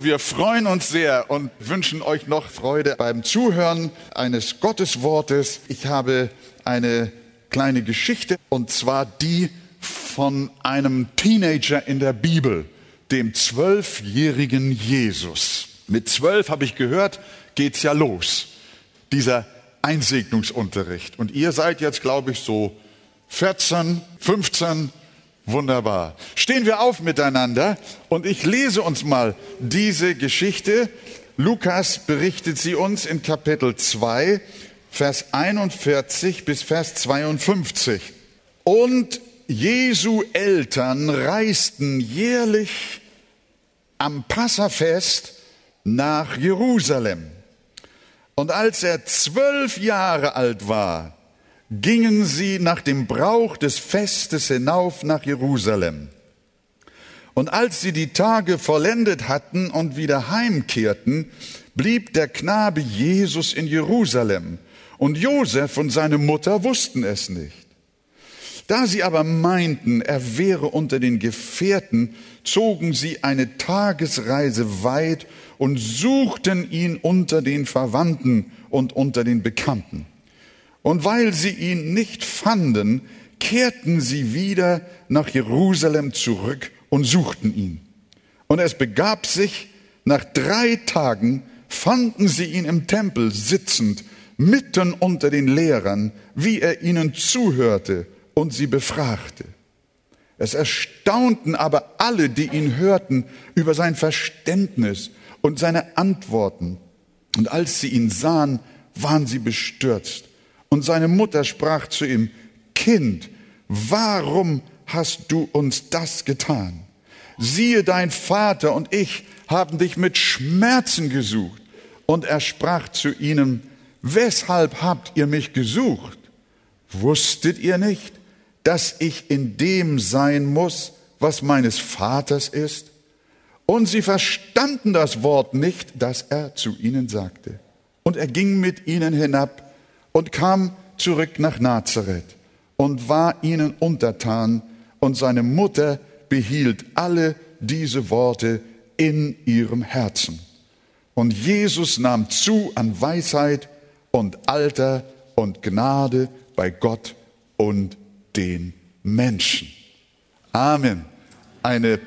Wir freuen uns sehr und wünschen euch noch Freude beim Zuhören eines Gotteswortes. Ich habe eine kleine Geschichte und zwar die von einem Teenager in der Bibel, dem zwölfjährigen Jesus. Mit zwölf habe ich gehört, geht's ja los, dieser Einsegnungsunterricht. Und ihr seid jetzt, glaube ich, so 14, 15, Wunderbar. Stehen wir auf miteinander und ich lese uns mal diese Geschichte. Lukas berichtet sie uns in Kapitel 2, Vers 41 bis Vers 52. Und Jesu Eltern reisten jährlich am Passafest nach Jerusalem. Und als er zwölf Jahre alt war, gingen sie nach dem Brauch des Festes hinauf nach Jerusalem. Und als sie die Tage vollendet hatten und wieder heimkehrten, blieb der Knabe Jesus in Jerusalem, und Josef und seine Mutter wussten es nicht. Da sie aber meinten, er wäre unter den Gefährten, zogen sie eine Tagesreise weit und suchten ihn unter den Verwandten und unter den Bekannten. Und weil sie ihn nicht fanden, kehrten sie wieder nach Jerusalem zurück und suchten ihn. Und es begab sich, nach drei Tagen fanden sie ihn im Tempel sitzend, mitten unter den Lehrern, wie er ihnen zuhörte und sie befragte. Es erstaunten aber alle, die ihn hörten, über sein Verständnis und seine Antworten. Und als sie ihn sahen, waren sie bestürzt. Und seine Mutter sprach zu ihm, Kind, warum hast du uns das getan? Siehe, dein Vater und ich haben dich mit Schmerzen gesucht. Und er sprach zu ihnen, weshalb habt ihr mich gesucht? Wusstet ihr nicht, dass ich in dem sein muss, was meines Vaters ist? Und sie verstanden das Wort nicht, das er zu ihnen sagte. Und er ging mit ihnen hinab und kam zurück nach Nazareth und war ihnen untertan und seine Mutter behielt alle diese Worte in ihrem Herzen. Und Jesus nahm zu an Weisheit und Alter und Gnade bei Gott und den Menschen. Amen. Eine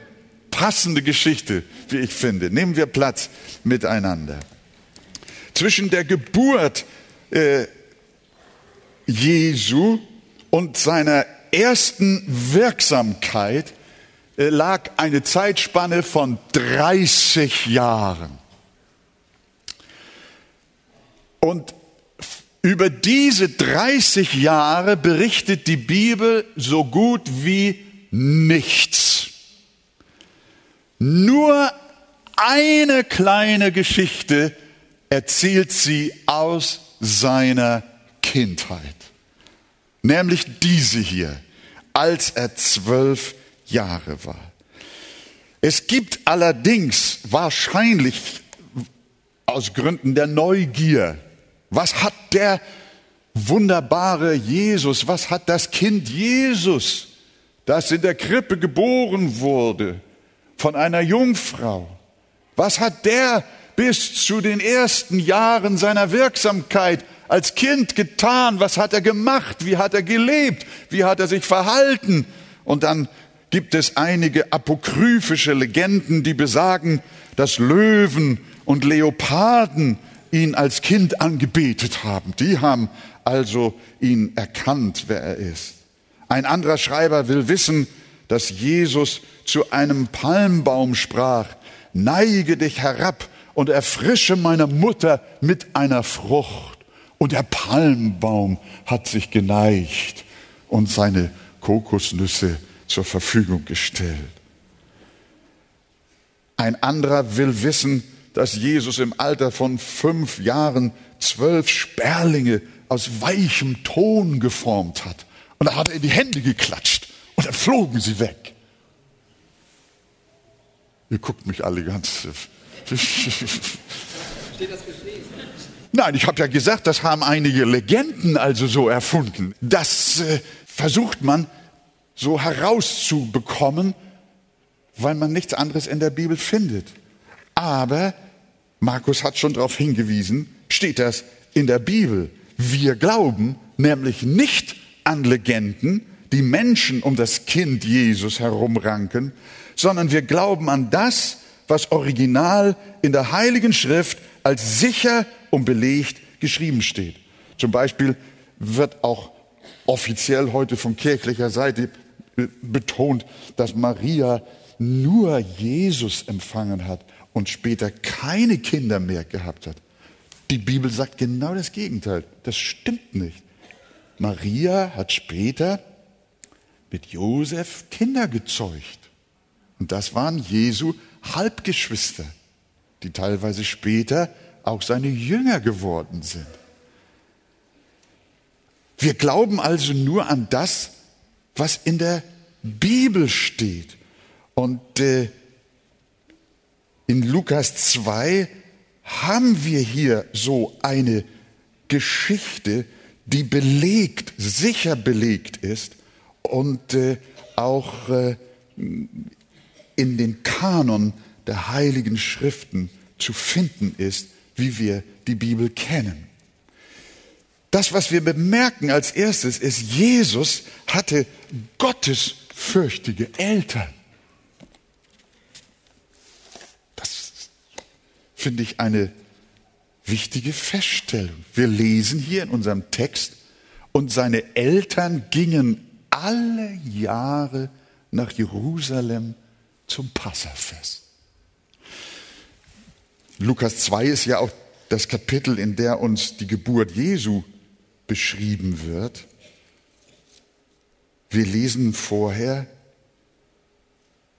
passende Geschichte, wie ich finde. Nehmen wir Platz miteinander. Zwischen der Geburt äh, Jesu und seiner ersten Wirksamkeit äh, lag eine Zeitspanne von 30 Jahren. Und über diese 30 Jahre berichtet die Bibel so gut wie nichts. Nur eine kleine Geschichte erzählt sie aus seiner Kindheit. Nämlich diese hier, als er zwölf Jahre war. Es gibt allerdings wahrscheinlich aus Gründen der Neugier, was hat der wunderbare Jesus, was hat das Kind Jesus, das in der Krippe geboren wurde von einer Jungfrau, was hat der bis zu den ersten Jahren seiner Wirksamkeit als Kind getan? Was hat er gemacht? Wie hat er gelebt? Wie hat er sich verhalten? Und dann gibt es einige apokryphische Legenden, die besagen, dass Löwen und Leoparden ihn als Kind angebetet haben. Die haben also ihn erkannt, wer er ist. Ein anderer Schreiber will wissen, dass Jesus zu einem Palmbaum sprach, neige dich herab und erfrische meine Mutter mit einer Frucht. Und der Palmbaum hat sich geneigt und seine Kokosnüsse zur Verfügung gestellt. Ein anderer will wissen, dass Jesus im Alter von fünf Jahren zwölf Sperlinge aus weichem Ton geformt hat. Und da hat er in die Hände geklatscht und dann flogen sie weg. Ihr guckt mich alle ganz. Steht das geschrieben? Nein, ich habe ja gesagt, das haben einige Legenden also so erfunden. Das äh, versucht man so herauszubekommen, weil man nichts anderes in der Bibel findet. Aber, Markus hat schon darauf hingewiesen, steht das in der Bibel. Wir glauben nämlich nicht an Legenden, die Menschen um das Kind Jesus herumranken, sondern wir glauben an das, was original in der Heiligen Schrift als sicher und belegt geschrieben steht. Zum Beispiel wird auch offiziell heute von kirchlicher Seite betont, dass Maria nur Jesus empfangen hat und später keine Kinder mehr gehabt hat. Die Bibel sagt genau das Gegenteil. Das stimmt nicht. Maria hat später mit Josef Kinder gezeugt. Und das waren Jesu Halbgeschwister, die teilweise später auch seine Jünger geworden sind. Wir glauben also nur an das, was in der Bibel steht. Und äh, in Lukas 2 haben wir hier so eine Geschichte, die belegt, sicher belegt ist und äh, auch äh, in den Kanon der heiligen Schriften zu finden ist, wie wir die Bibel kennen. Das, was wir bemerken als erstes, ist, Jesus hatte gottesfürchtige Eltern. Das finde ich eine wichtige Feststellung. Wir lesen hier in unserem Text, und seine Eltern gingen alle Jahre nach Jerusalem zum Passafest. Lukas 2 ist ja auch das Kapitel, in der uns die Geburt Jesu beschrieben wird. Wir lesen vorher,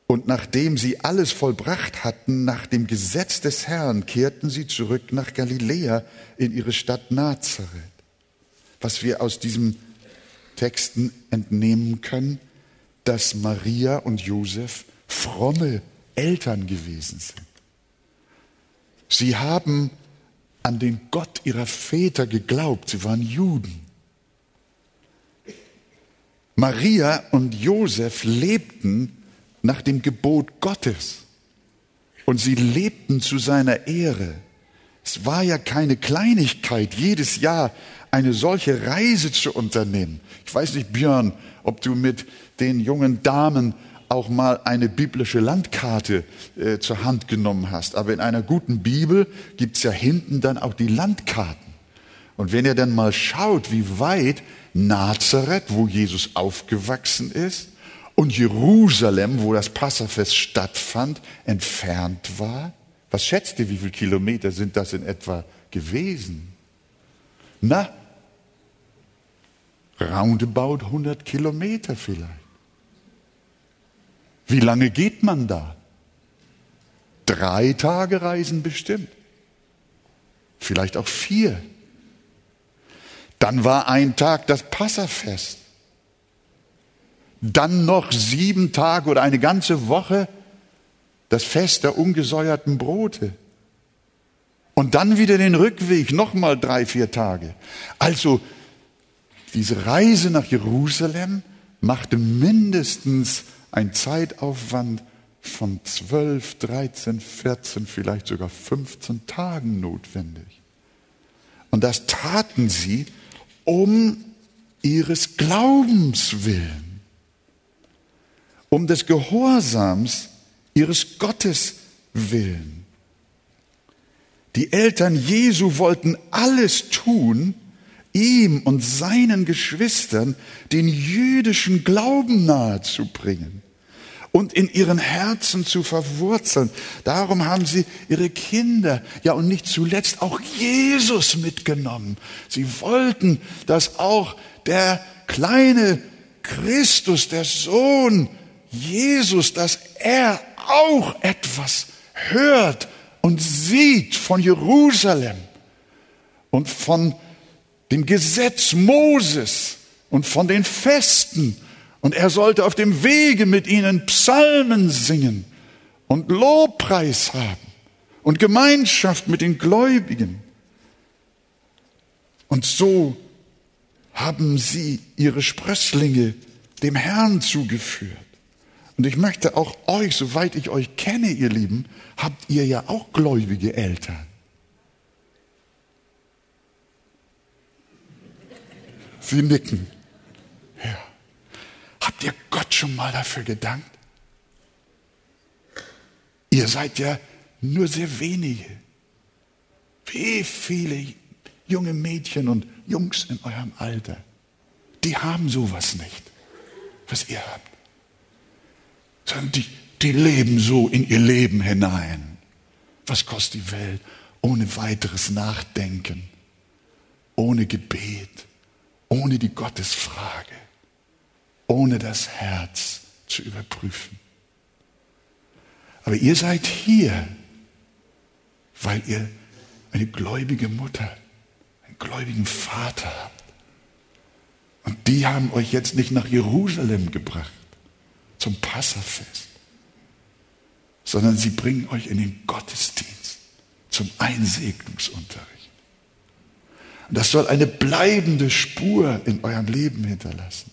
und nachdem sie alles vollbracht hatten nach dem Gesetz des Herrn, kehrten sie zurück nach Galiläa in ihre Stadt Nazareth. Was wir aus diesen Texten entnehmen können, dass Maria und Josef fromme Eltern gewesen sind. Sie haben an den Gott ihrer Väter geglaubt. Sie waren Juden. Maria und Josef lebten nach dem Gebot Gottes und sie lebten zu seiner Ehre. Es war ja keine Kleinigkeit, jedes Jahr eine solche Reise zu unternehmen. Ich weiß nicht, Björn, ob du mit den jungen Damen auch mal eine biblische Landkarte äh, zur Hand genommen hast. Aber in einer guten Bibel gibt's ja hinten dann auch die Landkarten. Und wenn ihr dann mal schaut, wie weit Nazareth, wo Jesus aufgewachsen ist, und Jerusalem, wo das Passafest stattfand, entfernt war, was schätzt ihr, wie viele Kilometer sind das in etwa gewesen? Na, roundabout 100 Kilometer vielleicht. Wie lange geht man da? Drei Tage Reisen bestimmt. Vielleicht auch vier. Dann war ein Tag das Passafest. Dann noch sieben Tage oder eine ganze Woche das Fest der ungesäuerten Brote. Und dann wieder den Rückweg, nochmal drei, vier Tage. Also diese Reise nach Jerusalem machte mindestens ein Zeitaufwand von 12, 13, 14, vielleicht sogar 15 Tagen notwendig. Und das taten sie um ihres Glaubens willen, um des Gehorsams ihres Gottes willen. Die Eltern Jesu wollten alles tun, ihm und seinen Geschwistern den jüdischen Glauben nahezubringen und in ihren Herzen zu verwurzeln. Darum haben sie ihre Kinder, ja und nicht zuletzt auch Jesus mitgenommen. Sie wollten, dass auch der kleine Christus, der Sohn Jesus, dass er auch etwas hört und sieht von Jerusalem und von dem Gesetz Moses und von den Festen. Und er sollte auf dem Wege mit ihnen Psalmen singen und Lobpreis haben und Gemeinschaft mit den Gläubigen. Und so haben sie ihre Sprösslinge dem Herrn zugeführt. Und ich möchte auch euch, soweit ich euch kenne, ihr Lieben, habt ihr ja auch gläubige Eltern. Sie nicken. Habt ihr Gott schon mal dafür gedankt? Ihr seid ja nur sehr wenige. Wie viele junge Mädchen und Jungs in eurem Alter, die haben sowas nicht, was ihr habt. Sondern die, die leben so in ihr Leben hinein. Was kostet die Welt? Ohne weiteres Nachdenken, ohne Gebet, ohne die Gottesfrage, ohne das Herz zu überprüfen. Aber ihr seid hier, weil ihr eine gläubige Mutter, einen gläubigen Vater habt. Und die haben euch jetzt nicht nach Jerusalem gebracht zum Passafest, sondern sie bringen euch in den Gottesdienst zum Einsegnungsunterricht. Und das soll eine bleibende Spur in eurem Leben hinterlassen.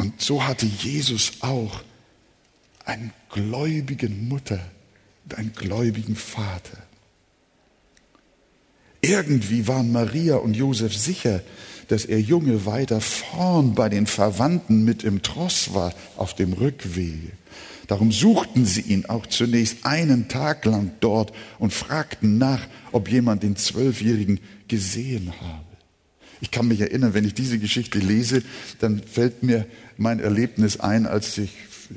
Und so hatte Jesus auch eine gläubige Mutter und einen gläubigen Vater. Irgendwie waren Maria und Josef sicher, dass er Junge weiter vorn bei den Verwandten mit im Tross war auf dem Rückwege. Darum suchten sie ihn auch zunächst einen Tag lang dort und fragten nach, ob jemand den Zwölfjährigen gesehen habe. Ich kann mich erinnern, wenn ich diese Geschichte lese, dann fällt mir mein Erlebnis ein, als ich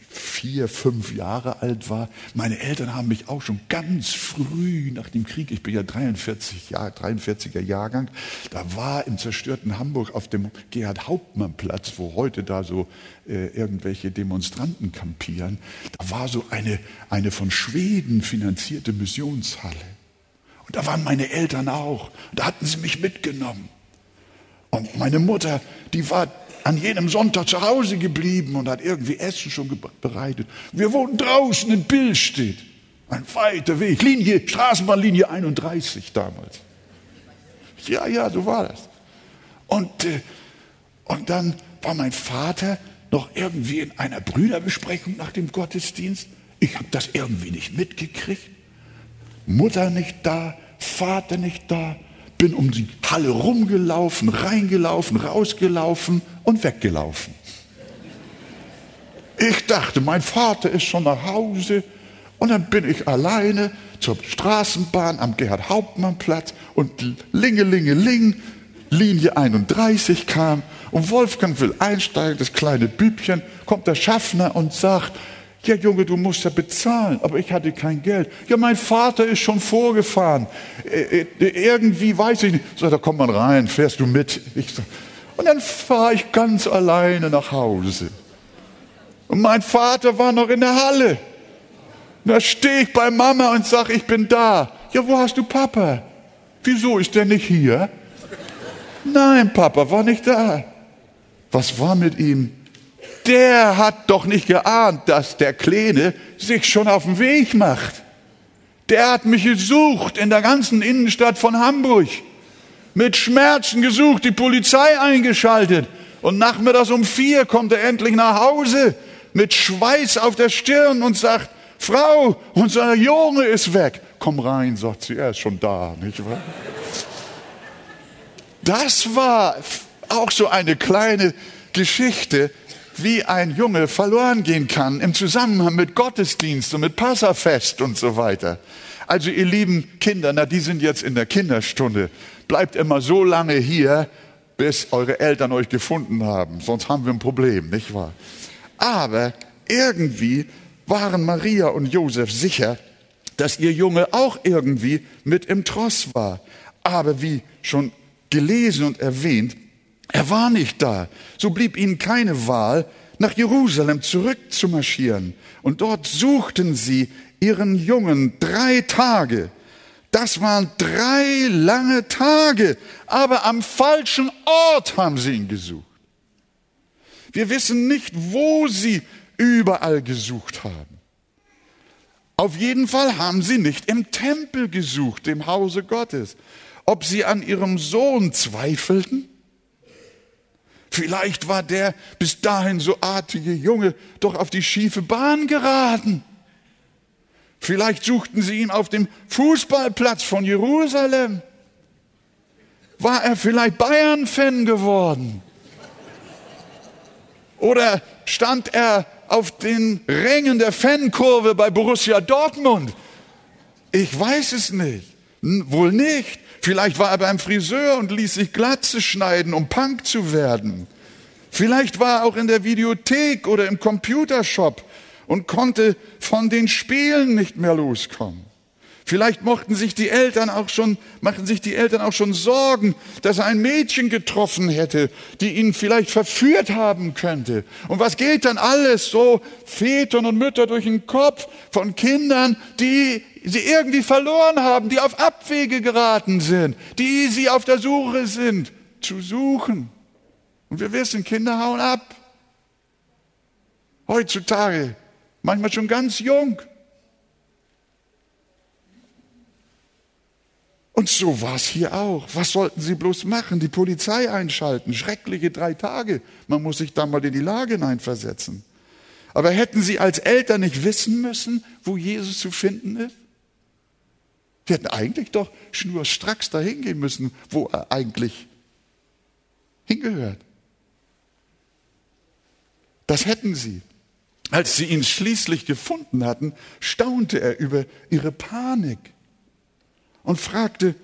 vier, fünf Jahre alt war. Meine Eltern haben mich auch schon ganz früh nach dem Krieg, ich bin ja 43 Jahr, 43er Jahrgang, da war im zerstörten Hamburg auf dem Gerhard-Hauptmann-Platz, wo heute da so äh, irgendwelche Demonstranten kampieren, da war so eine, eine von Schweden finanzierte Missionshalle. Und da waren meine Eltern auch. Da hatten sie mich mitgenommen. Und meine Mutter, die war an jenem Sonntag zu Hause geblieben und hat irgendwie Essen schon bereitet. Wir wohnten draußen in Billstedt. Ein weiter Weg, Linie, Straßenbahnlinie 31 damals. Ja, ja, so war das. Und, äh, und dann war mein Vater noch irgendwie in einer Brüderbesprechung nach dem Gottesdienst. Ich habe das irgendwie nicht mitgekriegt. Mutter nicht da, Vater nicht da bin um die Halle rumgelaufen, reingelaufen, rausgelaufen und weggelaufen. Ich dachte, mein Vater ist schon nach Hause und dann bin ich alleine zur Straßenbahn am Gerhard-Hauptmann-Platz und Lingelingeling, Linie 31 kam und Wolfgang will einsteigen, das kleine Bübchen, kommt der Schaffner und sagt, ja, Junge, du musst ja bezahlen, aber ich hatte kein Geld. Ja, mein Vater ist schon vorgefahren. Irgendwie weiß ich nicht. So, da kommt man rein, fährst du mit. Ich, und dann fahre ich ganz alleine nach Hause. Und mein Vater war noch in der Halle. Da stehe ich bei Mama und sage, ich bin da. Ja, wo hast du Papa? Wieso ist der nicht hier? Nein, Papa war nicht da. Was war mit ihm? Der hat doch nicht geahnt, dass der Kleine sich schon auf den Weg macht. Der hat mich gesucht in der ganzen Innenstadt von Hamburg. Mit Schmerzen gesucht, die Polizei eingeschaltet. Und nachmittags um vier kommt er endlich nach Hause mit Schweiß auf der Stirn und sagt, Frau, unser Junge ist weg. Komm rein, sagt sie, er ist schon da, nicht wahr? Das war auch so eine kleine Geschichte, wie ein Junge verloren gehen kann im Zusammenhang mit Gottesdienst und mit Passafest und so weiter. Also ihr lieben Kinder, na die sind jetzt in der Kinderstunde. Bleibt immer so lange hier, bis eure Eltern euch gefunden haben. Sonst haben wir ein Problem, nicht wahr? Aber irgendwie waren Maria und Josef sicher, dass ihr Junge auch irgendwie mit im Tross war. Aber wie schon gelesen und erwähnt, er war nicht da. So blieb ihnen keine Wahl, nach Jerusalem zurückzumarschieren. Und dort suchten sie ihren Jungen drei Tage. Das waren drei lange Tage, aber am falschen Ort haben sie ihn gesucht. Wir wissen nicht, wo sie überall gesucht haben. Auf jeden Fall haben sie nicht im Tempel gesucht, im Hause Gottes. Ob sie an ihrem Sohn zweifelten? Vielleicht war der bis dahin so artige Junge doch auf die schiefe Bahn geraten. Vielleicht suchten sie ihn auf dem Fußballplatz von Jerusalem. War er vielleicht Bayern-Fan geworden? Oder stand er auf den Rängen der Fankurve bei Borussia Dortmund? Ich weiß es nicht. Wohl nicht. Vielleicht war er beim Friseur und ließ sich Glatze schneiden, um Punk zu werden. Vielleicht war er auch in der Videothek oder im Computershop und konnte von den Spielen nicht mehr loskommen. Vielleicht mochten sich die Eltern auch schon, machen sich die Eltern auch schon Sorgen, dass er ein Mädchen getroffen hätte, die ihn vielleicht verführt haben könnte. Und was geht dann alles so Vätern und Mütter durch den Kopf von Kindern, die sie irgendwie verloren haben, die auf Abwege geraten sind, die sie auf der Suche sind, zu suchen. Und wir wissen, Kinder hauen ab. Heutzutage, manchmal schon ganz jung. Und so war es hier auch. Was sollten sie bloß machen? Die Polizei einschalten. Schreckliche drei Tage. Man muss sich da mal in die Lage hineinversetzen. Aber hätten sie als Eltern nicht wissen müssen, wo Jesus zu finden ist? Wir hätten eigentlich doch schnurstracks dahin gehen müssen, wo er eigentlich hingehört. Das hätten sie. Als sie ihn schließlich gefunden hatten, staunte er über ihre Panik und fragte,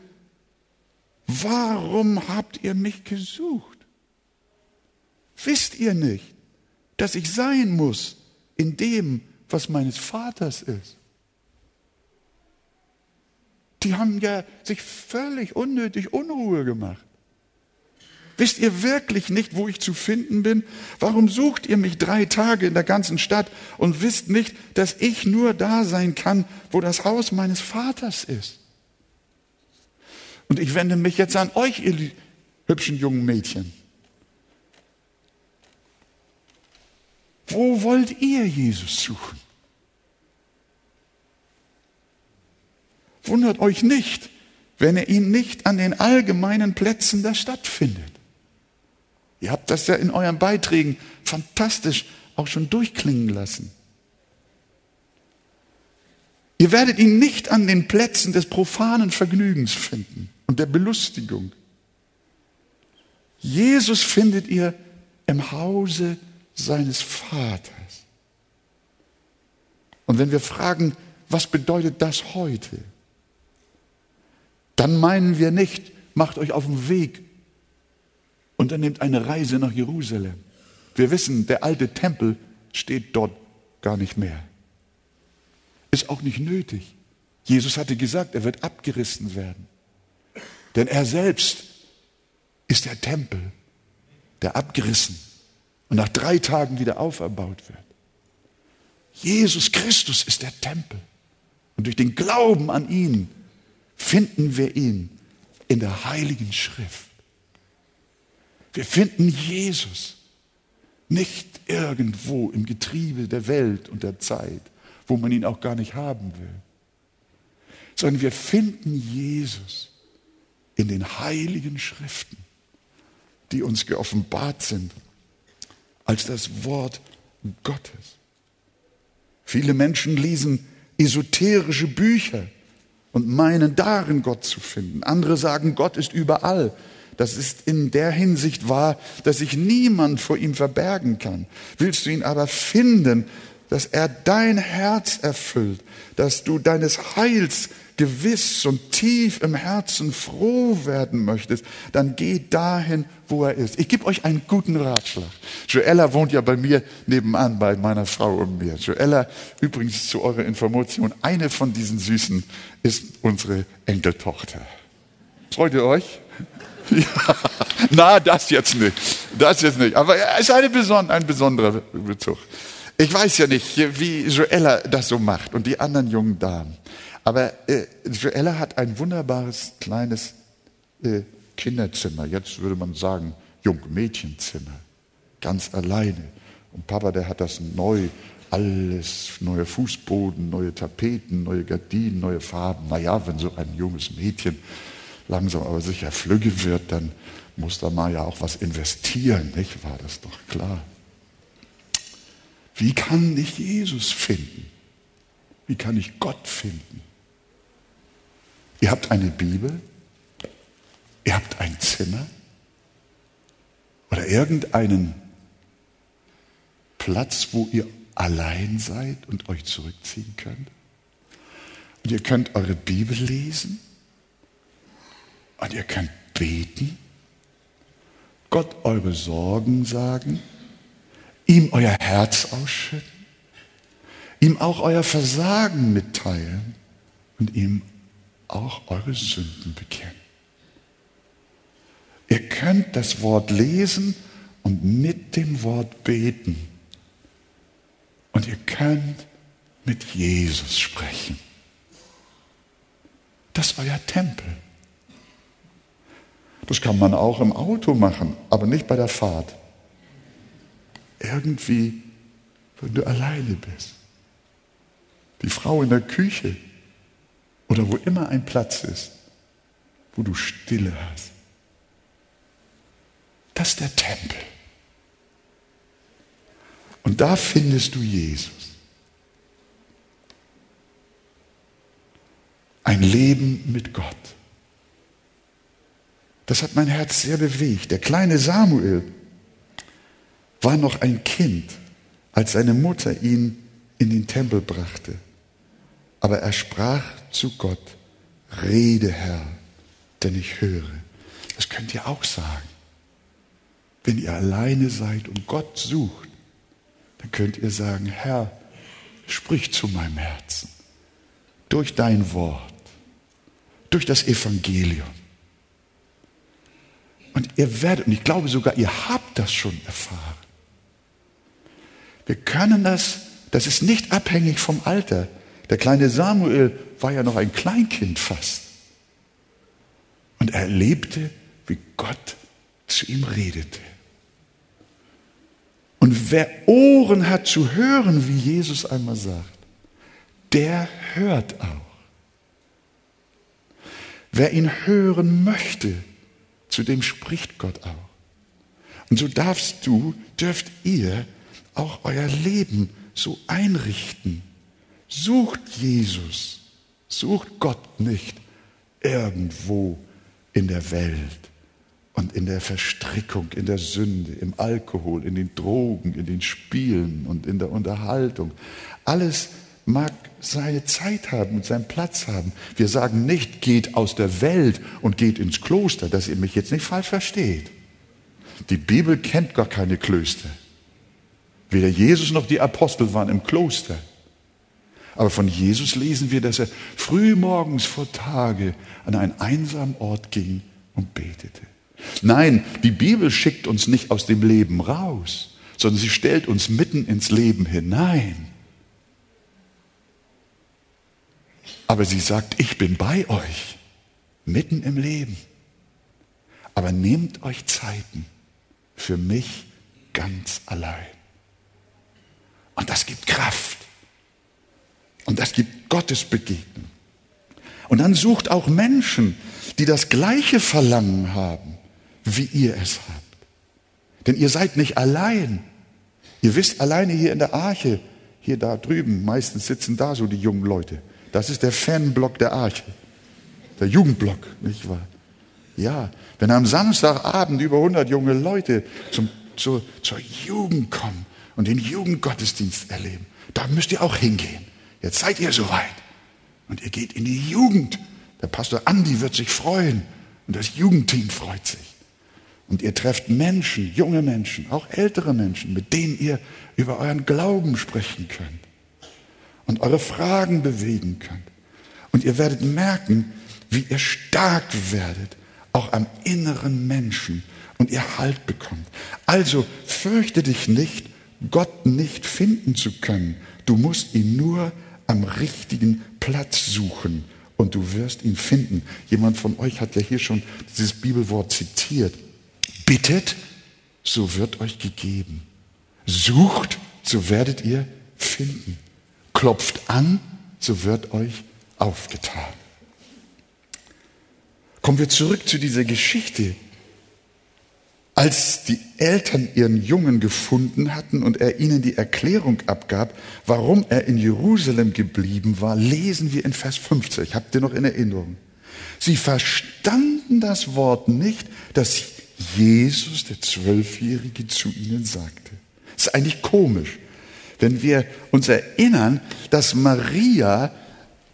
warum habt ihr mich gesucht? Wisst ihr nicht, dass ich sein muss in dem, was meines Vaters ist? Die haben ja sich völlig unnötig Unruhe gemacht. Wisst ihr wirklich nicht, wo ich zu finden bin? Warum sucht ihr mich drei Tage in der ganzen Stadt und wisst nicht, dass ich nur da sein kann, wo das Haus meines Vaters ist? Und ich wende mich jetzt an euch, ihr hübschen jungen Mädchen. Wo wollt ihr Jesus suchen? Wundert euch nicht, wenn ihr ihn nicht an den allgemeinen Plätzen der Stadt findet. Ihr habt das ja in euren Beiträgen fantastisch auch schon durchklingen lassen. Ihr werdet ihn nicht an den Plätzen des profanen Vergnügens finden und der Belustigung. Jesus findet ihr im Hause seines Vaters. Und wenn wir fragen, was bedeutet das heute? Dann meinen wir nicht, macht euch auf den Weg, und unternehmt eine Reise nach Jerusalem. Wir wissen, der alte Tempel steht dort gar nicht mehr. Ist auch nicht nötig. Jesus hatte gesagt, er wird abgerissen werden. Denn er selbst ist der Tempel, der abgerissen und nach drei Tagen wieder auferbaut wird. Jesus Christus ist der Tempel. Und durch den Glauben an ihn finden wir ihn in der Heiligen Schrift. Wir finden Jesus nicht irgendwo im Getriebe der Welt und der Zeit, wo man ihn auch gar nicht haben will, sondern wir finden Jesus in den heiligen Schriften, die uns geoffenbart sind als das Wort Gottes. Viele Menschen lesen esoterische Bücher und meinen darin Gott zu finden. Andere sagen, Gott ist überall. Das ist in der Hinsicht wahr, dass sich niemand vor ihm verbergen kann. Willst du ihn aber finden, dass er dein Herz erfüllt, dass du deines Heils gewiss und tief im Herzen froh werden möchtest, dann geh dahin, wo er ist. Ich gebe euch einen guten Ratschlag. Joella wohnt ja bei mir nebenan, bei meiner Frau und mir. Joella, übrigens zu eurer Information, eine von diesen Süßen ist unsere Enkeltochter. Freut ihr euch? Ja, na, das jetzt nicht. Das jetzt nicht. Aber es ist eine beson ein besonderer Bezug. Ich weiß ja nicht, wie Joella das so macht und die anderen jungen Damen. Aber äh, Joella hat ein wunderbares kleines äh, Kinderzimmer. Jetzt würde man sagen, Jungmädchenzimmer. Ganz alleine. Und Papa, der hat das neu, alles, neue Fußboden, neue Tapeten, neue Gardinen, neue Farben. Naja, wenn so ein junges Mädchen langsam aber sicher flügge wird, dann muss da mal ja auch was investieren, nicht? War das doch klar. Wie kann ich Jesus finden? Wie kann ich Gott finden? Ihr habt eine Bibel, ihr habt ein Zimmer? Oder irgendeinen Platz, wo ihr allein seid und euch zurückziehen könnt. Und ihr könnt eure Bibel lesen? Und ihr könnt beten, Gott eure Sorgen sagen, ihm euer Herz ausschütten, ihm auch euer Versagen mitteilen? Und ihm auch eure Sünden bekennen. Ihr könnt das Wort lesen und mit dem Wort beten. Und ihr könnt mit Jesus sprechen. Das ist euer Tempel. Das kann man auch im Auto machen, aber nicht bei der Fahrt. Irgendwie, wenn du alleine bist. Die Frau in der Küche oder wo immer ein Platz ist, wo du Stille hast. Das ist der Tempel. Und da findest du Jesus. Ein Leben mit Gott. Das hat mein Herz sehr bewegt. Der kleine Samuel war noch ein Kind, als seine Mutter ihn in den Tempel brachte. Aber er sprach zu Gott, rede Herr, denn ich höre. Das könnt ihr auch sagen. Wenn ihr alleine seid und Gott sucht, dann könnt ihr sagen, Herr, sprich zu meinem Herzen durch dein Wort, durch das Evangelium. Und ihr werdet, und ich glaube sogar, ihr habt das schon erfahren. Wir können das, das ist nicht abhängig vom Alter. Der kleine Samuel war ja noch ein Kleinkind fast. Und er erlebte, wie Gott zu ihm redete. Und wer Ohren hat zu hören, wie Jesus einmal sagt, der hört auch. Wer ihn hören möchte, zu dem spricht Gott auch. Und so darfst du, dürft ihr auch euer Leben so einrichten, Sucht Jesus, sucht Gott nicht irgendwo in der Welt und in der Verstrickung, in der Sünde, im Alkohol, in den Drogen, in den Spielen und in der Unterhaltung. Alles mag seine Zeit haben und seinen Platz haben. Wir sagen nicht, geht aus der Welt und geht ins Kloster, dass ihr mich jetzt nicht falsch versteht. Die Bibel kennt gar keine Klöster. Weder Jesus noch die Apostel waren im Kloster. Aber von Jesus lesen wir, dass er früh morgens vor Tage an einen einsamen Ort ging und betete. Nein, die Bibel schickt uns nicht aus dem Leben raus, sondern sie stellt uns mitten ins Leben hinein. Aber sie sagt, ich bin bei euch, mitten im Leben. Aber nehmt euch Zeiten für mich ganz allein. Und das gibt Kraft. Und das gibt Gottes Begegnung. Und dann sucht auch Menschen, die das gleiche Verlangen haben, wie ihr es habt. Denn ihr seid nicht allein. Ihr wisst alleine hier in der Arche, hier da drüben, meistens sitzen da so die jungen Leute. Das ist der Fanblock der Arche. Der Jugendblock, nicht wahr? Ja, wenn am Samstagabend über 100 junge Leute zum, zur, zur Jugend kommen und den Jugendgottesdienst erleben, da müsst ihr auch hingehen. Jetzt seid ihr soweit. Und ihr geht in die Jugend. Der Pastor Andi wird sich freuen. Und das Jugendteam freut sich. Und ihr trefft Menschen, junge Menschen, auch ältere Menschen, mit denen ihr über euren Glauben sprechen könnt. Und eure Fragen bewegen könnt. Und ihr werdet merken, wie ihr stark werdet, auch am inneren Menschen. Und ihr Halt bekommt. Also fürchte dich nicht, Gott nicht finden zu können. Du musst ihn nur am richtigen Platz suchen und du wirst ihn finden. Jemand von euch hat ja hier schon dieses Bibelwort zitiert. Bittet, so wird euch gegeben. Sucht, so werdet ihr finden. Klopft an, so wird euch aufgetan. Kommen wir zurück zu dieser Geschichte. Als die Eltern ihren Jungen gefunden hatten und er ihnen die Erklärung abgab, warum er in Jerusalem geblieben war, lesen wir in Vers 50. Habt ihr noch in Erinnerung? Sie verstanden das Wort nicht, das Jesus, der Zwölfjährige, zu ihnen sagte. Das ist eigentlich komisch, wenn wir uns erinnern, dass Maria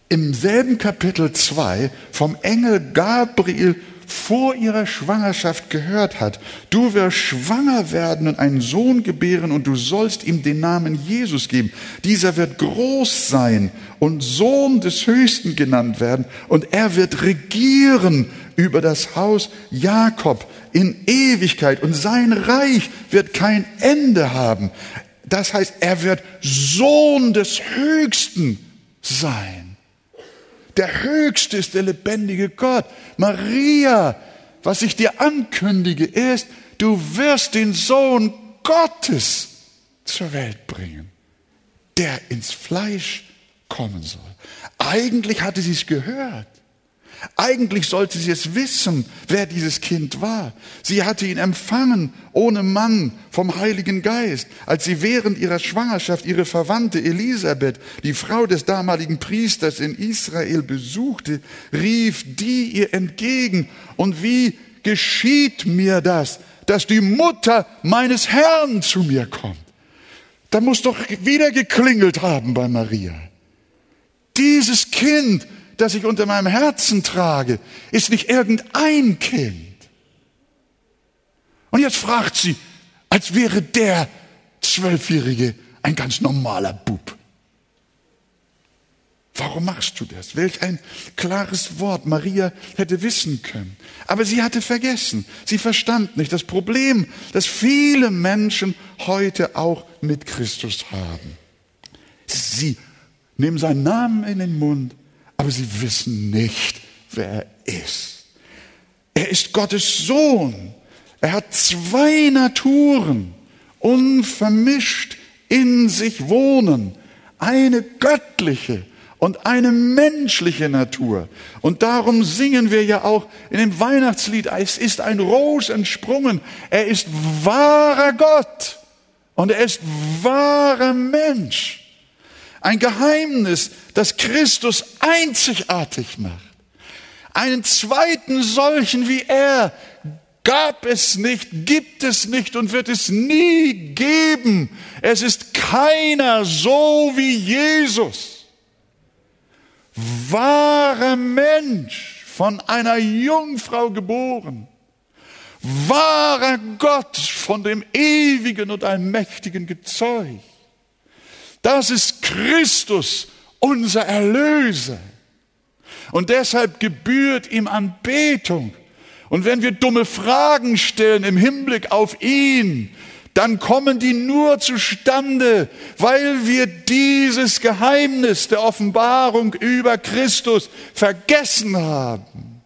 im selben Kapitel 2 vom Engel Gabriel vor ihrer Schwangerschaft gehört hat. Du wirst schwanger werden und einen Sohn gebären und du sollst ihm den Namen Jesus geben. Dieser wird groß sein und Sohn des Höchsten genannt werden und er wird regieren über das Haus Jakob in Ewigkeit und sein Reich wird kein Ende haben. Das heißt, er wird Sohn des Höchsten sein. Der Höchste ist der lebendige Gott. Maria, was ich dir ankündige, ist, du wirst den Sohn Gottes zur Welt bringen, der ins Fleisch kommen soll. Eigentlich hatte sie es gehört. Eigentlich sollte sie es wissen, wer dieses Kind war. Sie hatte ihn empfangen ohne Mann vom Heiligen Geist, als sie während ihrer Schwangerschaft ihre Verwandte Elisabeth, die Frau des damaligen Priesters in Israel, besuchte, rief die ihr entgegen. Und wie geschieht mir das, dass die Mutter meines Herrn zu mir kommt? Da muss doch wieder geklingelt haben bei Maria. Dieses Kind das ich unter meinem Herzen trage, ist nicht irgendein Kind. Und jetzt fragt sie, als wäre der Zwölfjährige ein ganz normaler Bub. Warum machst du das? Welch ein klares Wort Maria hätte wissen können. Aber sie hatte vergessen. Sie verstand nicht das Problem, das viele Menschen heute auch mit Christus haben. Sie nehmen seinen Namen in den Mund, aber sie wissen nicht, wer er ist. Er ist Gottes Sohn. Er hat zwei Naturen, unvermischt in sich wohnen. Eine göttliche und eine menschliche Natur. Und darum singen wir ja auch in dem Weihnachtslied, es ist ein Ros entsprungen. Er ist wahrer Gott und er ist wahrer Mensch. Ein Geheimnis, das Christus einzigartig macht. Einen zweiten solchen wie er gab es nicht, gibt es nicht und wird es nie geben. Es ist keiner so wie Jesus. Wahrer Mensch, von einer Jungfrau geboren. Wahrer Gott, von dem Ewigen und Allmächtigen gezeugt. Das ist Christus, unser Erlöser. Und deshalb gebührt ihm Anbetung. Und wenn wir dumme Fragen stellen im Hinblick auf ihn, dann kommen die nur zustande, weil wir dieses Geheimnis der Offenbarung über Christus vergessen haben.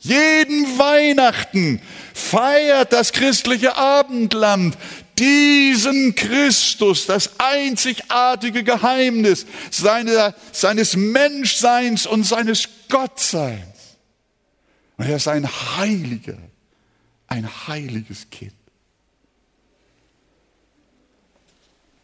Jeden Weihnachten feiert das christliche Abendland diesen Christus, das einzigartige Geheimnis seiner, seines Menschseins und seines Gottseins. Und er ist ein Heiliger, ein heiliges Kind.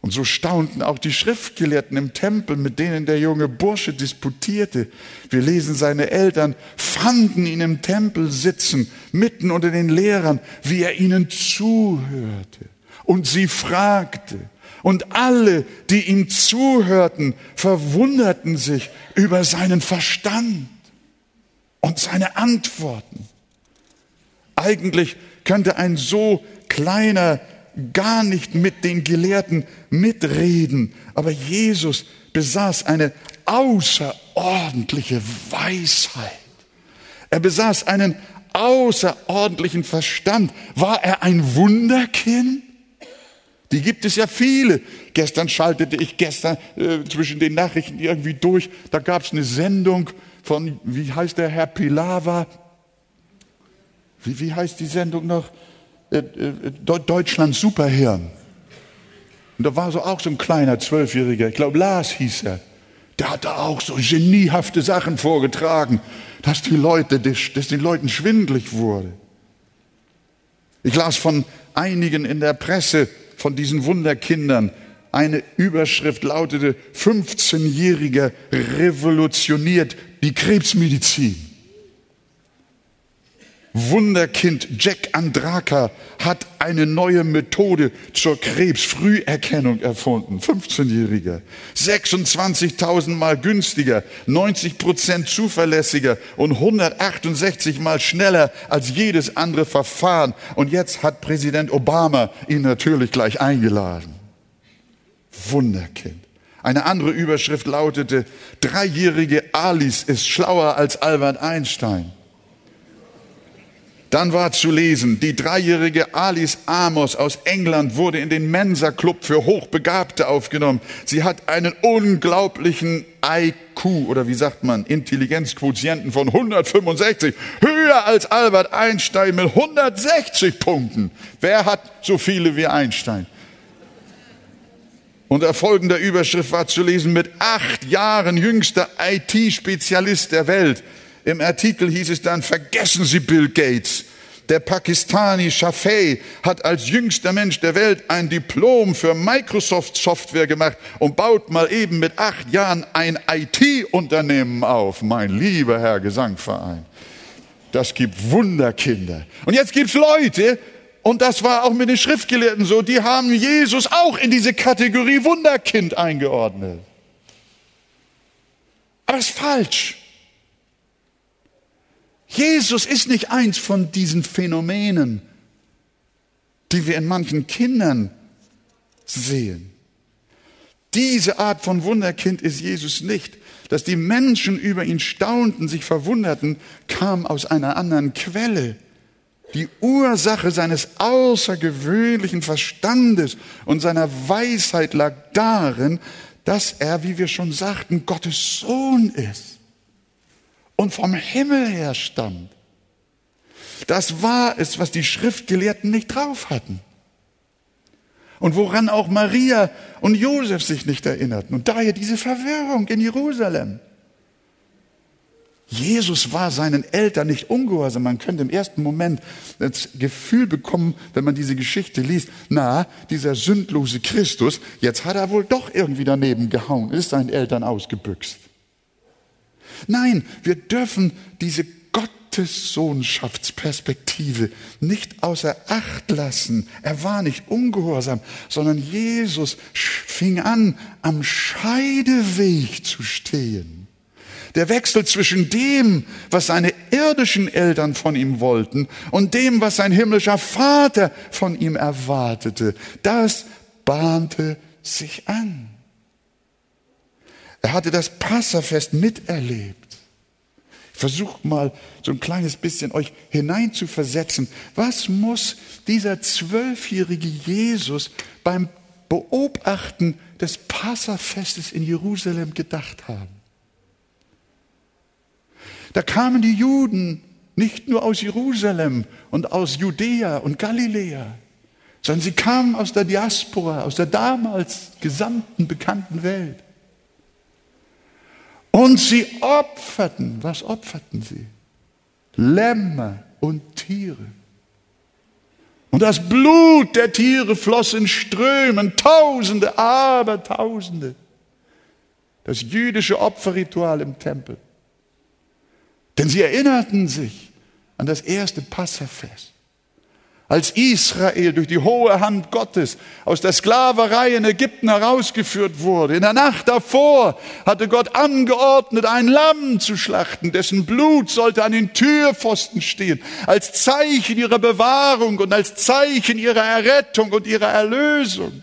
Und so staunten auch die Schriftgelehrten im Tempel, mit denen der junge Bursche disputierte. Wir lesen, seine Eltern fanden ihn im Tempel sitzen, mitten unter den Lehrern, wie er ihnen zuhörte und sie fragte. Und alle, die ihm zuhörten, verwunderten sich über seinen Verstand und seine Antworten. Eigentlich könnte ein so kleiner gar nicht mit den Gelehrten mitreden, aber Jesus besaß eine außerordentliche Weisheit. Er besaß einen außerordentlichen Verstand. War er ein Wunderkind? Die gibt es ja viele. Gestern schaltete ich gestern äh, zwischen den Nachrichten irgendwie durch. Da gab es eine Sendung von, wie heißt der Herr Pilawa? Wie, wie heißt die Sendung noch? Äh, äh, Deutschland Superhirn. Und da war so auch so ein kleiner Zwölfjähriger, ich glaube Lars hieß er. der hat da auch so geniehafte Sachen vorgetragen, dass die Leute, dass den Leuten schwindlig wurde. Ich las von einigen in der Presse, von diesen Wunderkindern. Eine Überschrift lautete, 15-Jähriger revolutioniert die Krebsmedizin. Wunderkind Jack Andraka hat eine neue Methode zur Krebsfrüherkennung erfunden. 15-Jähriger. 26.000 Mal günstiger, 90 Prozent zuverlässiger und 168 Mal schneller als jedes andere Verfahren. Und jetzt hat Präsident Obama ihn natürlich gleich eingeladen. Wunderkind. Eine andere Überschrift lautete, dreijährige Alice ist schlauer als Albert Einstein. Dann war zu lesen, die dreijährige Alice Amos aus England wurde in den Mensa-Club für Hochbegabte aufgenommen. Sie hat einen unglaublichen IQ oder wie sagt man, Intelligenzquotienten von 165, höher als Albert Einstein mit 160 Punkten. Wer hat so viele wie Einstein? Unter folgender Überschrift war zu lesen, mit acht Jahren jüngster IT-Spezialist der Welt. Im Artikel hieß es dann, vergessen Sie Bill Gates. Der Pakistani Shafei hat als jüngster Mensch der Welt ein Diplom für Microsoft Software gemacht und baut mal eben mit acht Jahren ein IT-Unternehmen auf. Mein lieber Herr Gesangverein. Das gibt Wunderkinder. Und jetzt gibt's Leute, und das war auch mit den Schriftgelehrten so, die haben Jesus auch in diese Kategorie Wunderkind eingeordnet. Aber es ist falsch. Jesus ist nicht eins von diesen Phänomenen, die wir in manchen Kindern sehen. Diese Art von Wunderkind ist Jesus nicht. Dass die Menschen über ihn staunten, sich verwunderten, kam aus einer anderen Quelle. Die Ursache seines außergewöhnlichen Verstandes und seiner Weisheit lag darin, dass er, wie wir schon sagten, Gottes Sohn ist und vom Himmel her stammt. Das war es, was die Schriftgelehrten nicht drauf hatten. Und woran auch Maria und Josef sich nicht erinnerten. Und daher diese Verwirrung in Jerusalem. Jesus war seinen Eltern nicht ungehorsam. Man könnte im ersten Moment das Gefühl bekommen, wenn man diese Geschichte liest, na, dieser sündlose Christus, jetzt hat er wohl doch irgendwie daneben gehauen, ist seinen Eltern ausgebüxt. Nein, wir dürfen diese Gottessohnschaftsperspektive nicht außer Acht lassen. Er war nicht ungehorsam, sondern Jesus fing an, am Scheideweg zu stehen. Der Wechsel zwischen dem, was seine irdischen Eltern von ihm wollten und dem, was sein himmlischer Vater von ihm erwartete, das bahnte sich an. Er hatte das Passafest miterlebt. Ich versuche mal so ein kleines bisschen euch hineinzuversetzen. Was muss dieser zwölfjährige Jesus beim Beobachten des Passafestes in Jerusalem gedacht haben? Da kamen die Juden nicht nur aus Jerusalem und aus Judäa und Galiläa, sondern sie kamen aus der Diaspora, aus der damals gesamten bekannten Welt. Und sie opferten, was opferten sie? Lämmer und Tiere. Und das Blut der Tiere floss in Strömen, Tausende, aber Tausende. Das jüdische Opferritual im Tempel. Denn sie erinnerten sich an das erste Passafest als Israel durch die hohe Hand Gottes aus der Sklaverei in Ägypten herausgeführt wurde. In der Nacht davor hatte Gott angeordnet, ein Lamm zu schlachten, dessen Blut sollte an den Türpfosten stehen, als Zeichen ihrer Bewahrung und als Zeichen ihrer Errettung und ihrer Erlösung.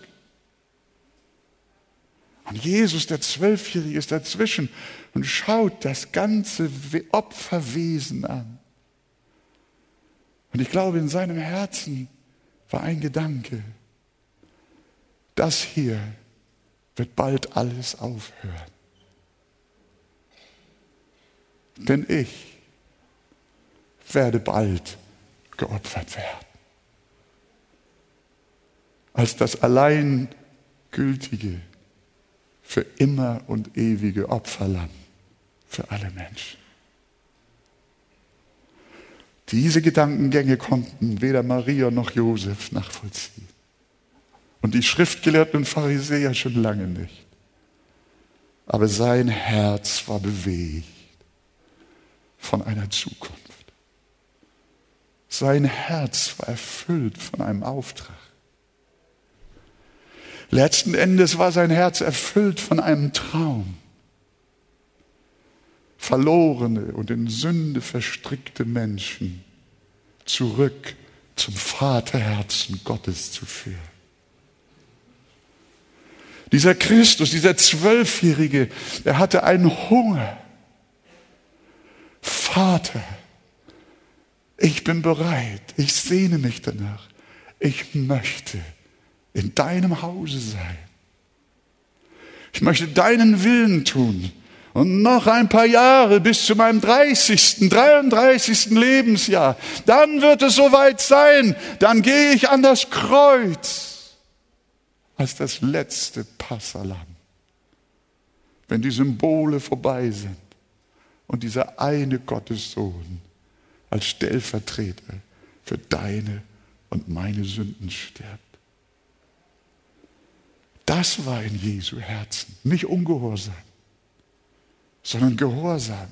Und Jesus, der Zwölfjährige, ist dazwischen und schaut das ganze Opferwesen an. Und ich glaube, in seinem Herzen war ein Gedanke, das hier wird bald alles aufhören. Denn ich werde bald geopfert werden. Als das allein gültige, für immer und ewige Opferlamm für alle Menschen. Diese Gedankengänge konnten weder Maria noch Josef nachvollziehen. Und die Schriftgelehrten und Pharisäer schon lange nicht. Aber sein Herz war bewegt von einer Zukunft. Sein Herz war erfüllt von einem Auftrag. Letzten Endes war sein Herz erfüllt von einem Traum. Verlorene und in Sünde verstrickte Menschen zurück zum Vaterherzen Gottes zu führen. Dieser Christus, dieser Zwölfjährige, er hatte einen Hunger. Vater, ich bin bereit, ich sehne mich danach, ich möchte in deinem Hause sein. Ich möchte deinen Willen tun. Und noch ein paar Jahre bis zu meinem 30., 33. Lebensjahr. Dann wird es soweit sein. Dann gehe ich an das Kreuz als das letzte Passalam. Wenn die Symbole vorbei sind und dieser eine Gottessohn als Stellvertreter für deine und meine Sünden stirbt. Das war in Jesu Herzen. Nicht Ungehorsam, sondern Gehorsam.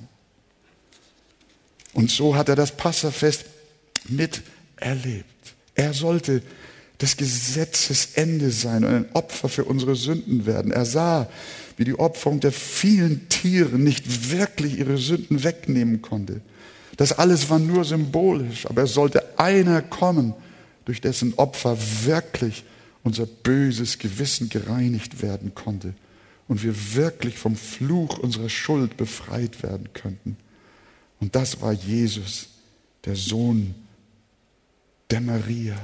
Und so hat er das Passafest miterlebt. Er sollte des Gesetzes Ende sein und ein Opfer für unsere Sünden werden. Er sah, wie die Opferung der vielen Tiere nicht wirklich ihre Sünden wegnehmen konnte. Das alles war nur symbolisch, aber es sollte einer kommen, durch dessen Opfer wirklich unser böses Gewissen gereinigt werden konnte und wir wirklich vom Fluch unserer Schuld befreit werden könnten. Und das war Jesus, der Sohn der Maria.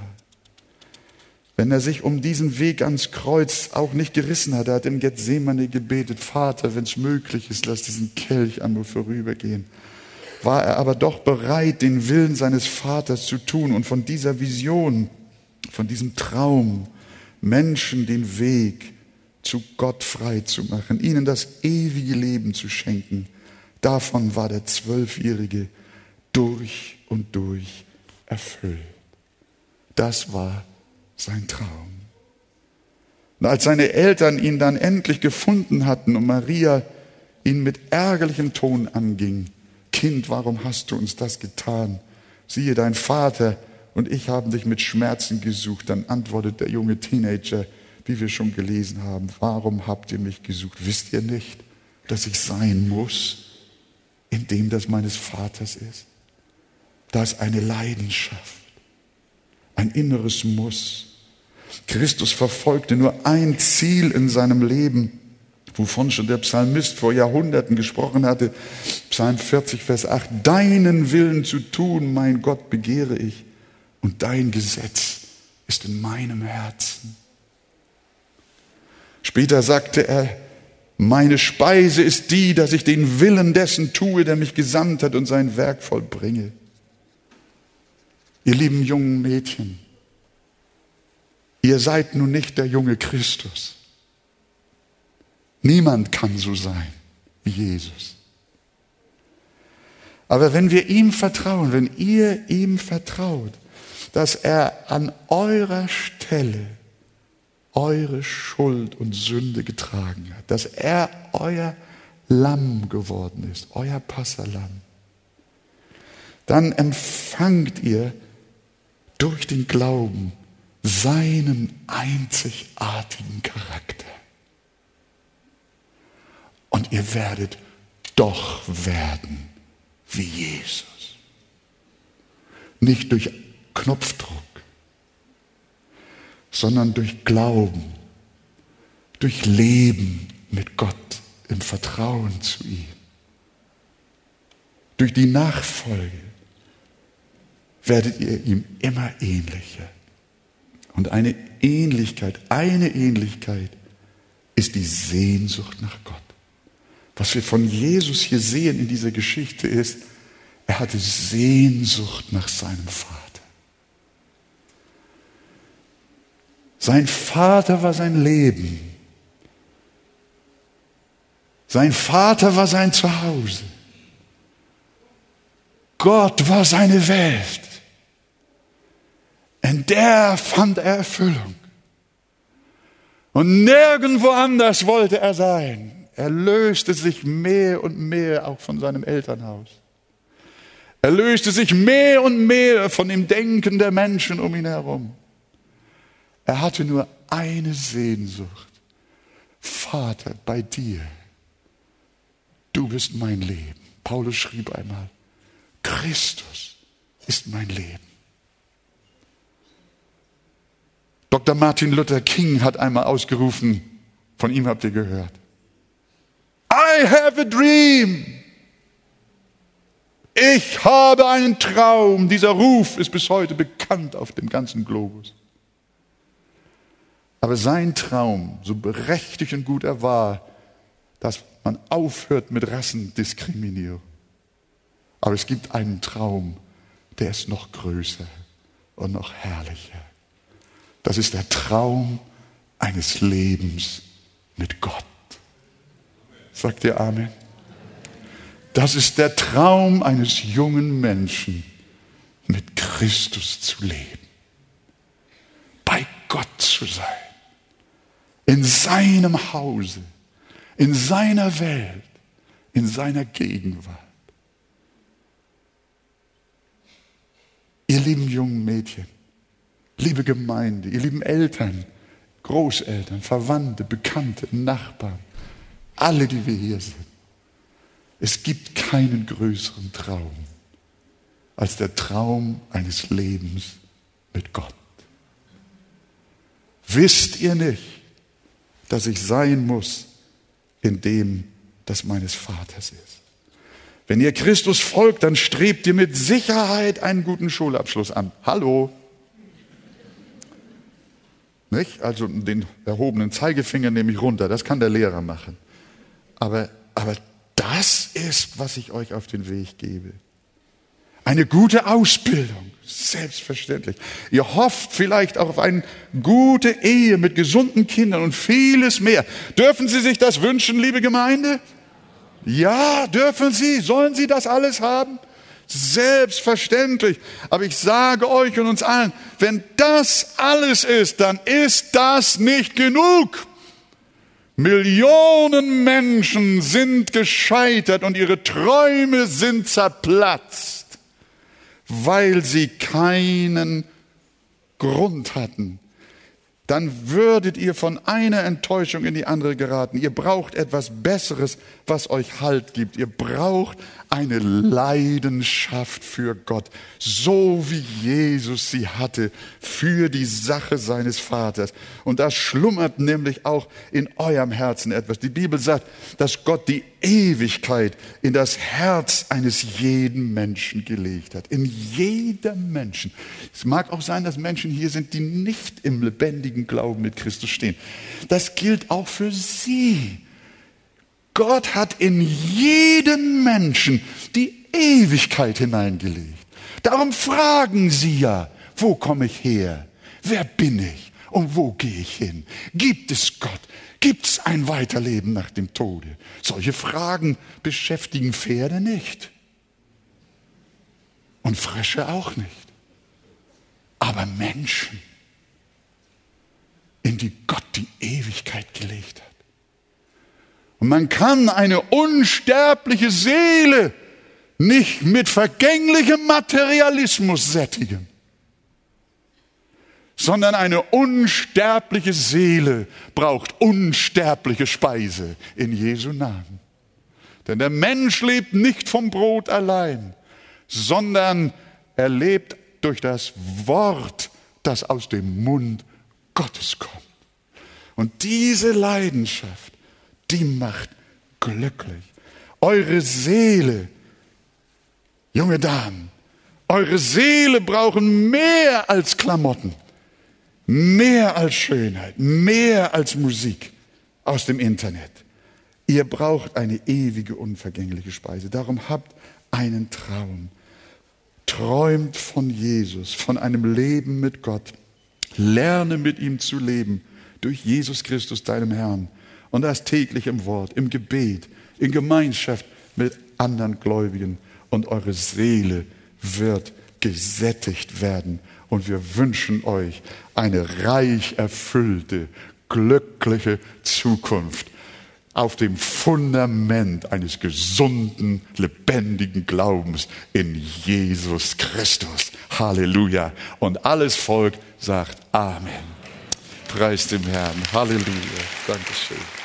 Wenn er sich um diesen Weg ans Kreuz auch nicht gerissen hat, er hat im Gethsemane gebetet, Vater, wenn es möglich ist, lass diesen Kelch an mir vorübergehen. War er aber doch bereit, den Willen seines Vaters zu tun und von dieser Vision, von diesem Traum, Menschen den Weg zu Gott frei zu machen, ihnen das ewige Leben zu schenken. Davon war der Zwölfjährige durch und durch erfüllt. Das war sein Traum. Und als seine Eltern ihn dann endlich gefunden hatten und Maria ihn mit ärgerlichem Ton anging, Kind, warum hast du uns das getan? Siehe, dein Vater und ich haben dich mit Schmerzen gesucht. Dann antwortet der junge Teenager, wie wir schon gelesen haben, warum habt ihr mich gesucht? Wisst ihr nicht, dass ich sein muss, in dem das meines Vaters ist? Da ist eine Leidenschaft, ein inneres Muss. Christus verfolgte nur ein Ziel in seinem Leben, wovon schon der Psalmist vor Jahrhunderten gesprochen hatte. Psalm 40, Vers 8. Deinen Willen zu tun, mein Gott, begehre ich und dein Gesetz ist in meinem Herzen. Später sagte er, meine Speise ist die, dass ich den Willen dessen tue, der mich gesandt hat und sein Werk vollbringe. Ihr lieben jungen Mädchen, ihr seid nun nicht der junge Christus. Niemand kann so sein wie Jesus. Aber wenn wir ihm vertrauen, wenn ihr ihm vertraut, dass er an eurer Stelle eure Schuld und Sünde getragen hat, dass er euer Lamm geworden ist, euer Passalam, dann empfangt ihr durch den Glauben seinen einzigartigen Charakter. Und ihr werdet doch werden wie Jesus. Nicht durch Knopfdruck, sondern durch Glauben, durch Leben mit Gott im Vertrauen zu ihm, durch die Nachfolge werdet ihr ihm immer ähnlicher. Und eine Ähnlichkeit, eine Ähnlichkeit ist die Sehnsucht nach Gott. Was wir von Jesus hier sehen in dieser Geschichte ist, er hatte Sehnsucht nach seinem Vater. Sein Vater war sein Leben. Sein Vater war sein Zuhause. Gott war seine Welt. In der fand er Erfüllung. Und nirgendwo anders wollte er sein. Er löste sich mehr und mehr auch von seinem Elternhaus. Er löste sich mehr und mehr von dem Denken der Menschen um ihn herum. Er hatte nur eine Sehnsucht. Vater, bei dir, du bist mein Leben. Paulus schrieb einmal, Christus ist mein Leben. Dr. Martin Luther King hat einmal ausgerufen, von ihm habt ihr gehört. I have a dream. Ich habe einen Traum. Dieser Ruf ist bis heute bekannt auf dem ganzen Globus. Aber sein Traum, so berechtigt und gut er war, dass man aufhört mit Rassendiskriminierung. Aber es gibt einen Traum, der ist noch größer und noch herrlicher. Das ist der Traum eines Lebens mit Gott. Sagt ihr Amen? Das ist der Traum eines jungen Menschen, mit Christus zu leben, bei Gott zu sein, in seinem Hause, in seiner Welt, in seiner Gegenwart. Ihr lieben jungen Mädchen, liebe Gemeinde, ihr lieben Eltern, Großeltern, Verwandte, Bekannte, Nachbarn, alle, die wir hier sind. Es gibt keinen größeren Traum als der Traum eines Lebens mit Gott. Wisst ihr nicht, dass ich sein muss in dem, das meines Vaters ist? Wenn ihr Christus folgt, dann strebt ihr mit Sicherheit einen guten Schulabschluss an. Hallo? Nicht? Also den erhobenen Zeigefinger nehme ich runter, das kann der Lehrer machen. Aber, aber das ist, was ich euch auf den Weg gebe. Eine gute Ausbildung, selbstverständlich. Ihr hofft vielleicht auch auf eine gute Ehe mit gesunden Kindern und vieles mehr. Dürfen Sie sich das wünschen, liebe Gemeinde? Ja, dürfen Sie. Sollen Sie das alles haben? Selbstverständlich. Aber ich sage euch und uns allen, wenn das alles ist, dann ist das nicht genug. Millionen Menschen sind gescheitert und ihre Träume sind zerplatzt, weil sie keinen Grund hatten, dann würdet ihr von einer Enttäuschung in die andere geraten. Ihr braucht etwas Besseres, was euch Halt gibt. Ihr braucht eine Leidenschaft für Gott, so wie Jesus sie hatte für die Sache seines Vaters. Und da schlummert nämlich auch in eurem Herzen etwas. Die Bibel sagt, dass Gott die Ewigkeit in das Herz eines jeden Menschen gelegt hat. In jedem Menschen. Es mag auch sein, dass Menschen hier sind, die nicht im lebendigen Glauben mit Christus stehen. Das gilt auch für sie. Gott hat in jeden Menschen die Ewigkeit hineingelegt. Darum fragen sie ja, wo komme ich her? Wer bin ich? Und wo gehe ich hin? Gibt es Gott? Gibt es ein Weiterleben nach dem Tode? Solche Fragen beschäftigen Pferde nicht. Und Frösche auch nicht. Aber Menschen, in die Gott die Ewigkeit gelegt hat. Und man kann eine unsterbliche Seele nicht mit vergänglichem Materialismus sättigen, sondern eine unsterbliche Seele braucht unsterbliche Speise in Jesu Namen. Denn der Mensch lebt nicht vom Brot allein, sondern er lebt durch das Wort, das aus dem Mund Gottes kommt. Und diese Leidenschaft, die macht glücklich. Eure Seele, junge Damen, eure Seele brauchen mehr als Klamotten, mehr als Schönheit, mehr als Musik aus dem Internet. Ihr braucht eine ewige, unvergängliche Speise. Darum habt einen Traum. Träumt von Jesus, von einem Leben mit Gott. Lerne mit ihm zu leben durch Jesus Christus, deinem Herrn und das täglich im Wort, im Gebet, in Gemeinschaft mit anderen Gläubigen und eure Seele wird gesättigt werden. Und wir wünschen euch eine reich erfüllte, glückliche Zukunft auf dem Fundament eines gesunden, lebendigen Glaubens in Jesus Christus. Halleluja. Und alles Volk sagt Amen. Preis dem Herrn. Halleluja. Dankeschön.